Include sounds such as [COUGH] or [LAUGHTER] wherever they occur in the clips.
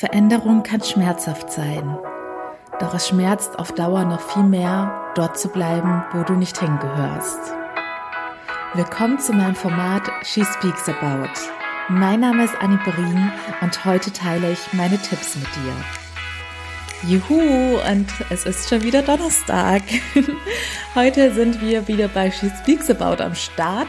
Veränderung kann schmerzhaft sein. Doch es schmerzt auf Dauer noch viel mehr, dort zu bleiben, wo du nicht hingehörst. Willkommen zu meinem Format She Speaks About. Mein Name ist Annie Berin und heute teile ich meine Tipps mit dir. Juhu, und es ist schon wieder Donnerstag. [LAUGHS] Heute sind wir wieder bei She Speaks About am Start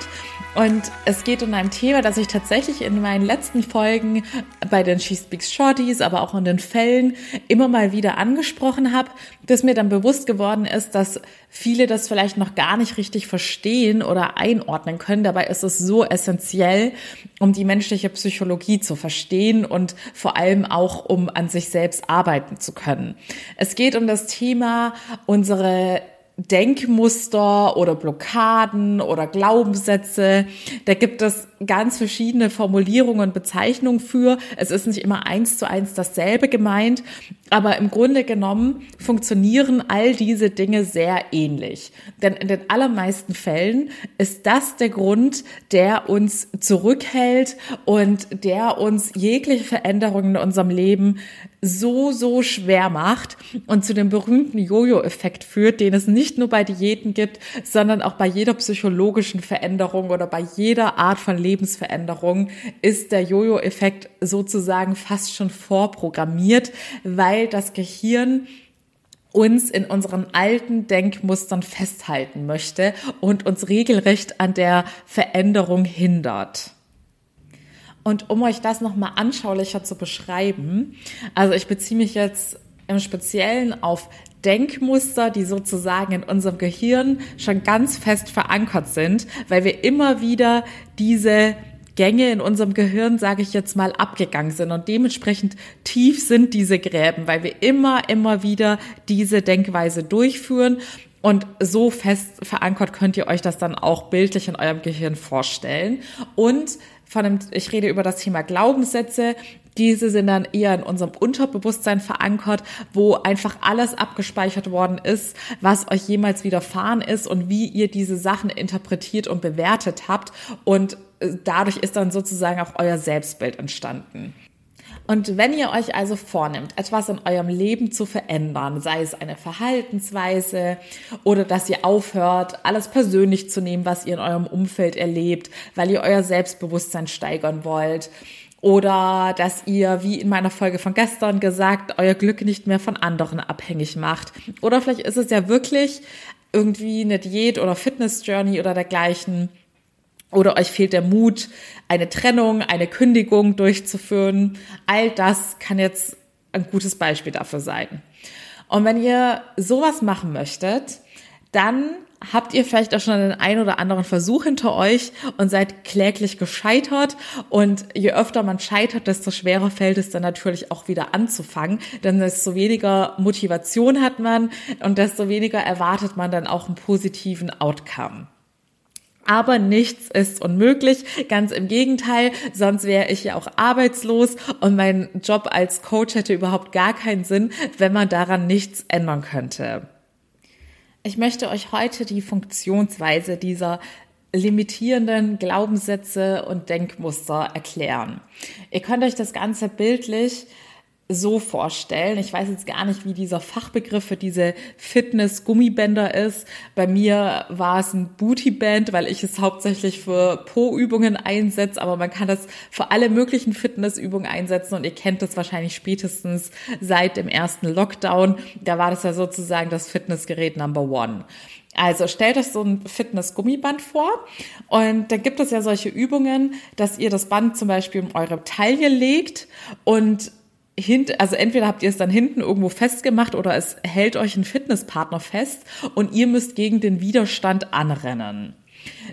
und es geht um ein Thema, das ich tatsächlich in meinen letzten Folgen bei den She Speaks Shorties, aber auch in den Fällen immer mal wieder angesprochen habe, dass mir dann bewusst geworden ist, dass viele das vielleicht noch gar nicht richtig verstehen oder einordnen können. Dabei ist es so essentiell, um die menschliche Psychologie zu verstehen und vor allem auch, um an sich selbst arbeiten zu können. Es geht um das Thema unsere Denkmuster oder Blockaden oder Glaubenssätze. Da gibt es ganz verschiedene Formulierungen und Bezeichnungen für. Es ist nicht immer eins zu eins dasselbe gemeint, aber im Grunde genommen funktionieren all diese Dinge sehr ähnlich. Denn in den allermeisten Fällen ist das der Grund, der uns zurückhält und der uns jegliche Veränderungen in unserem Leben so, so schwer macht und zu dem berühmten Jojo-Effekt führt, den es nicht nur bei Diäten gibt, sondern auch bei jeder psychologischen Veränderung oder bei jeder Art von Lebensveränderung ist der Jojo-Effekt sozusagen fast schon vorprogrammiert, weil das Gehirn uns in unseren alten Denkmustern festhalten möchte und uns regelrecht an der Veränderung hindert. Und um euch das nochmal anschaulicher zu beschreiben, also ich beziehe mich jetzt im Speziellen auf Denkmuster, die sozusagen in unserem Gehirn schon ganz fest verankert sind, weil wir immer wieder diese Gänge in unserem Gehirn, sage ich jetzt mal, abgegangen sind und dementsprechend tief sind diese Gräben, weil wir immer, immer wieder diese Denkweise durchführen und so fest verankert könnt ihr euch das dann auch bildlich in eurem Gehirn vorstellen. Und von dem, ich rede über das Thema Glaubenssätze. Diese sind dann eher in unserem Unterbewusstsein verankert, wo einfach alles abgespeichert worden ist, was euch jemals widerfahren ist und wie ihr diese Sachen interpretiert und bewertet habt. Und äh, dadurch ist dann sozusagen auch euer Selbstbild entstanden. Und wenn ihr euch also vornimmt, etwas in eurem Leben zu verändern, sei es eine Verhaltensweise oder dass ihr aufhört, alles persönlich zu nehmen, was ihr in eurem Umfeld erlebt, weil ihr euer Selbstbewusstsein steigern wollt, oder dass ihr, wie in meiner Folge von gestern gesagt, euer Glück nicht mehr von anderen abhängig macht. Oder vielleicht ist es ja wirklich irgendwie eine Diät oder Fitness Journey oder dergleichen oder euch fehlt der Mut, eine Trennung, eine Kündigung durchzuführen. All das kann jetzt ein gutes Beispiel dafür sein. Und wenn ihr sowas machen möchtet, dann habt ihr vielleicht auch schon den ein oder anderen Versuch hinter euch und seid kläglich gescheitert. Und je öfter man scheitert, desto schwerer fällt es dann natürlich auch wieder anzufangen. Denn desto weniger Motivation hat man und desto weniger erwartet man dann auch einen positiven Outcome. Aber nichts ist unmöglich, ganz im Gegenteil, sonst wäre ich ja auch arbeitslos und mein Job als Coach hätte überhaupt gar keinen Sinn, wenn man daran nichts ändern könnte. Ich möchte euch heute die Funktionsweise dieser limitierenden Glaubenssätze und Denkmuster erklären. Ihr könnt euch das Ganze bildlich so vorstellen. Ich weiß jetzt gar nicht, wie dieser Fachbegriff für diese Fitness-Gummibänder ist. Bei mir war es ein Bootyband, weil ich es hauptsächlich für Po-Übungen einsetze, aber man kann das für alle möglichen Fitnessübungen einsetzen und ihr kennt das wahrscheinlich spätestens seit dem ersten Lockdown. Da war das ja sozusagen das Fitnessgerät Number One. Also stellt euch so ein Fitness-Gummiband vor und da gibt es ja solche Übungen, dass ihr das Band zum Beispiel um eure Taille legt und hint, also entweder habt ihr es dann hinten irgendwo festgemacht oder es hält euch ein Fitnesspartner fest und ihr müsst gegen den Widerstand anrennen.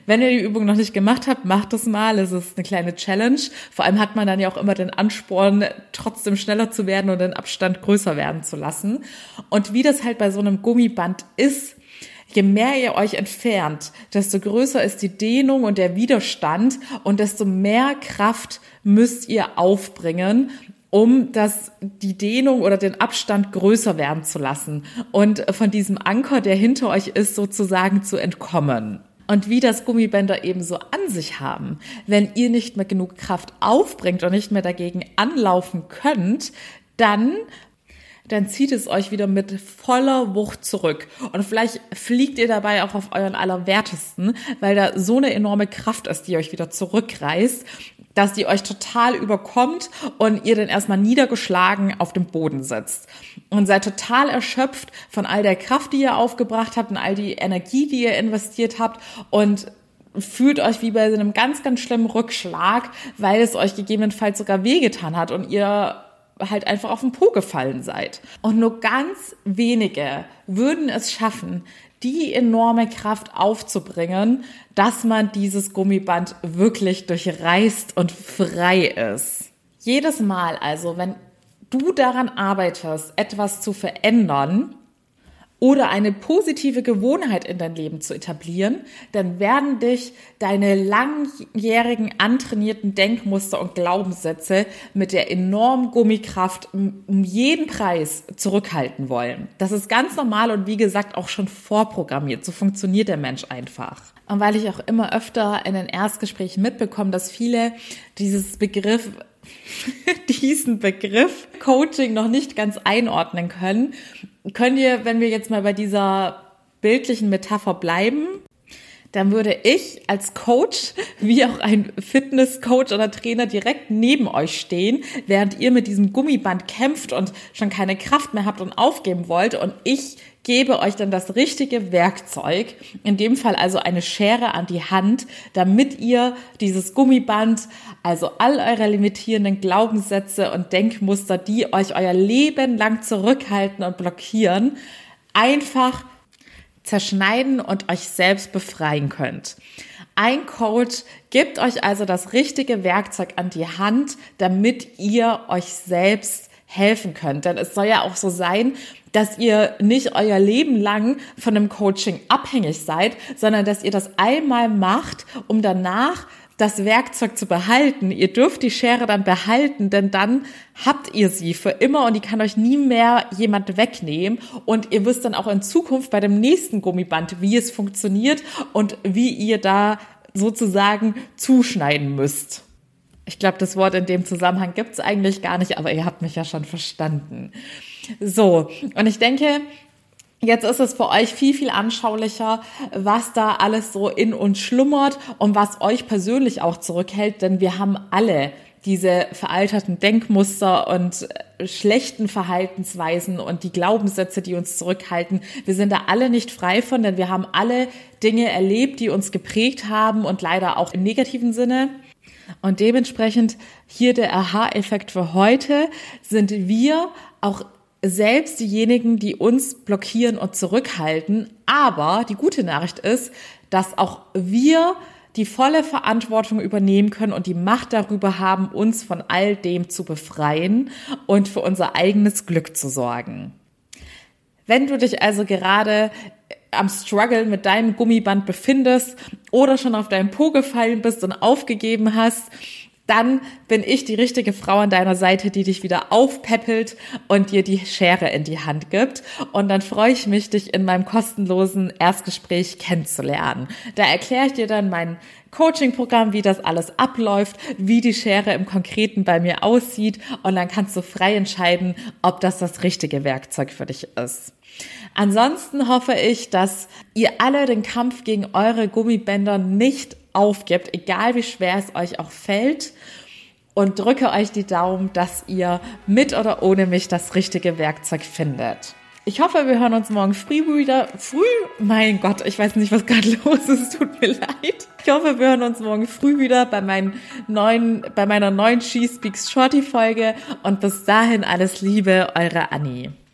Wenn ihr die Übung noch nicht gemacht habt, macht es mal. Es ist eine kleine Challenge. Vor allem hat man dann ja auch immer den Ansporn, trotzdem schneller zu werden und den Abstand größer werden zu lassen. Und wie das halt bei so einem Gummiband ist, Je mehr ihr euch entfernt, desto größer ist die Dehnung und der Widerstand und desto mehr Kraft müsst ihr aufbringen, um das, die Dehnung oder den Abstand größer werden zu lassen und von diesem Anker, der hinter euch ist, sozusagen zu entkommen. Und wie das Gummibänder eben so an sich haben, wenn ihr nicht mehr genug Kraft aufbringt und nicht mehr dagegen anlaufen könnt, dann dann zieht es euch wieder mit voller Wucht zurück. Und vielleicht fliegt ihr dabei auch auf euren Allerwertesten, weil da so eine enorme Kraft ist, die euch wieder zurückreißt, dass die euch total überkommt und ihr dann erstmal niedergeschlagen auf dem Boden sitzt. Und seid total erschöpft von all der Kraft, die ihr aufgebracht habt und all die Energie, die ihr investiert habt und fühlt euch wie bei einem ganz, ganz schlimmen Rückschlag, weil es euch gegebenenfalls sogar wehgetan hat und ihr halt einfach auf den Po gefallen seid. Und nur ganz wenige würden es schaffen, die enorme Kraft aufzubringen, dass man dieses Gummiband wirklich durchreißt und frei ist. Jedes Mal also, wenn du daran arbeitest, etwas zu verändern, oder eine positive Gewohnheit in dein Leben zu etablieren, dann werden dich deine langjährigen antrainierten Denkmuster und Glaubenssätze mit der enormen Gummikraft um jeden Preis zurückhalten wollen. Das ist ganz normal und wie gesagt auch schon vorprogrammiert. So funktioniert der Mensch einfach. Und weil ich auch immer öfter in den Erstgesprächen mitbekomme, dass viele dieses Begriff [LAUGHS] diesen Begriff Coaching noch nicht ganz einordnen können, könnt ihr, wenn wir jetzt mal bei dieser bildlichen Metapher bleiben, dann würde ich als Coach wie auch ein Fitnesscoach oder Trainer direkt neben euch stehen, während ihr mit diesem Gummiband kämpft und schon keine Kraft mehr habt und aufgeben wollt. Und ich gebe euch dann das richtige Werkzeug, in dem Fall also eine Schere an die Hand, damit ihr dieses Gummiband, also all eure limitierenden Glaubenssätze und Denkmuster, die euch euer Leben lang zurückhalten und blockieren, einfach zerschneiden und euch selbst befreien könnt. Ein Coach gibt euch also das richtige Werkzeug an die Hand, damit ihr euch selbst helfen könnt. Denn es soll ja auch so sein, dass ihr nicht euer Leben lang von einem Coaching abhängig seid, sondern dass ihr das einmal macht, um danach das Werkzeug zu behalten. Ihr dürft die Schere dann behalten, denn dann habt ihr sie für immer und die kann euch nie mehr jemand wegnehmen. Und ihr wisst dann auch in Zukunft bei dem nächsten Gummiband, wie es funktioniert und wie ihr da sozusagen zuschneiden müsst. Ich glaube, das Wort in dem Zusammenhang gibt es eigentlich gar nicht, aber ihr habt mich ja schon verstanden. So, und ich denke, Jetzt ist es für euch viel, viel anschaulicher, was da alles so in uns schlummert und was euch persönlich auch zurückhält, denn wir haben alle diese veralterten Denkmuster und äh, schlechten Verhaltensweisen und die Glaubenssätze, die uns zurückhalten. Wir sind da alle nicht frei von, denn wir haben alle Dinge erlebt, die uns geprägt haben und leider auch im negativen Sinne. Und dementsprechend hier der Aha-Effekt für heute sind wir auch selbst diejenigen, die uns blockieren und zurückhalten. Aber die gute Nachricht ist, dass auch wir die volle Verantwortung übernehmen können und die Macht darüber haben, uns von all dem zu befreien und für unser eigenes Glück zu sorgen. Wenn du dich also gerade am Struggle mit deinem Gummiband befindest oder schon auf deinem Po gefallen bist und aufgegeben hast, dann bin ich die richtige Frau an deiner Seite, die dich wieder aufpeppelt und dir die Schere in die Hand gibt. Und dann freue ich mich, dich in meinem kostenlosen Erstgespräch kennenzulernen. Da erkläre ich dir dann mein Coaching-Programm, wie das alles abläuft, wie die Schere im Konkreten bei mir aussieht. Und dann kannst du frei entscheiden, ob das das richtige Werkzeug für dich ist. Ansonsten hoffe ich, dass ihr alle den Kampf gegen eure Gummibänder nicht aufgibt, egal wie schwer es euch auch fällt. Und drücke euch die Daumen, dass ihr mit oder ohne mich das richtige Werkzeug findet. Ich hoffe, wir hören uns morgen früh wieder. Früh? Mein Gott, ich weiß nicht, was gerade [LAUGHS] los ist. Tut mir leid. Ich hoffe, wir hören uns morgen früh wieder bei, meinen neuen, bei meiner neuen She Speaks Shorty Folge. Und bis dahin alles Liebe, eure Annie.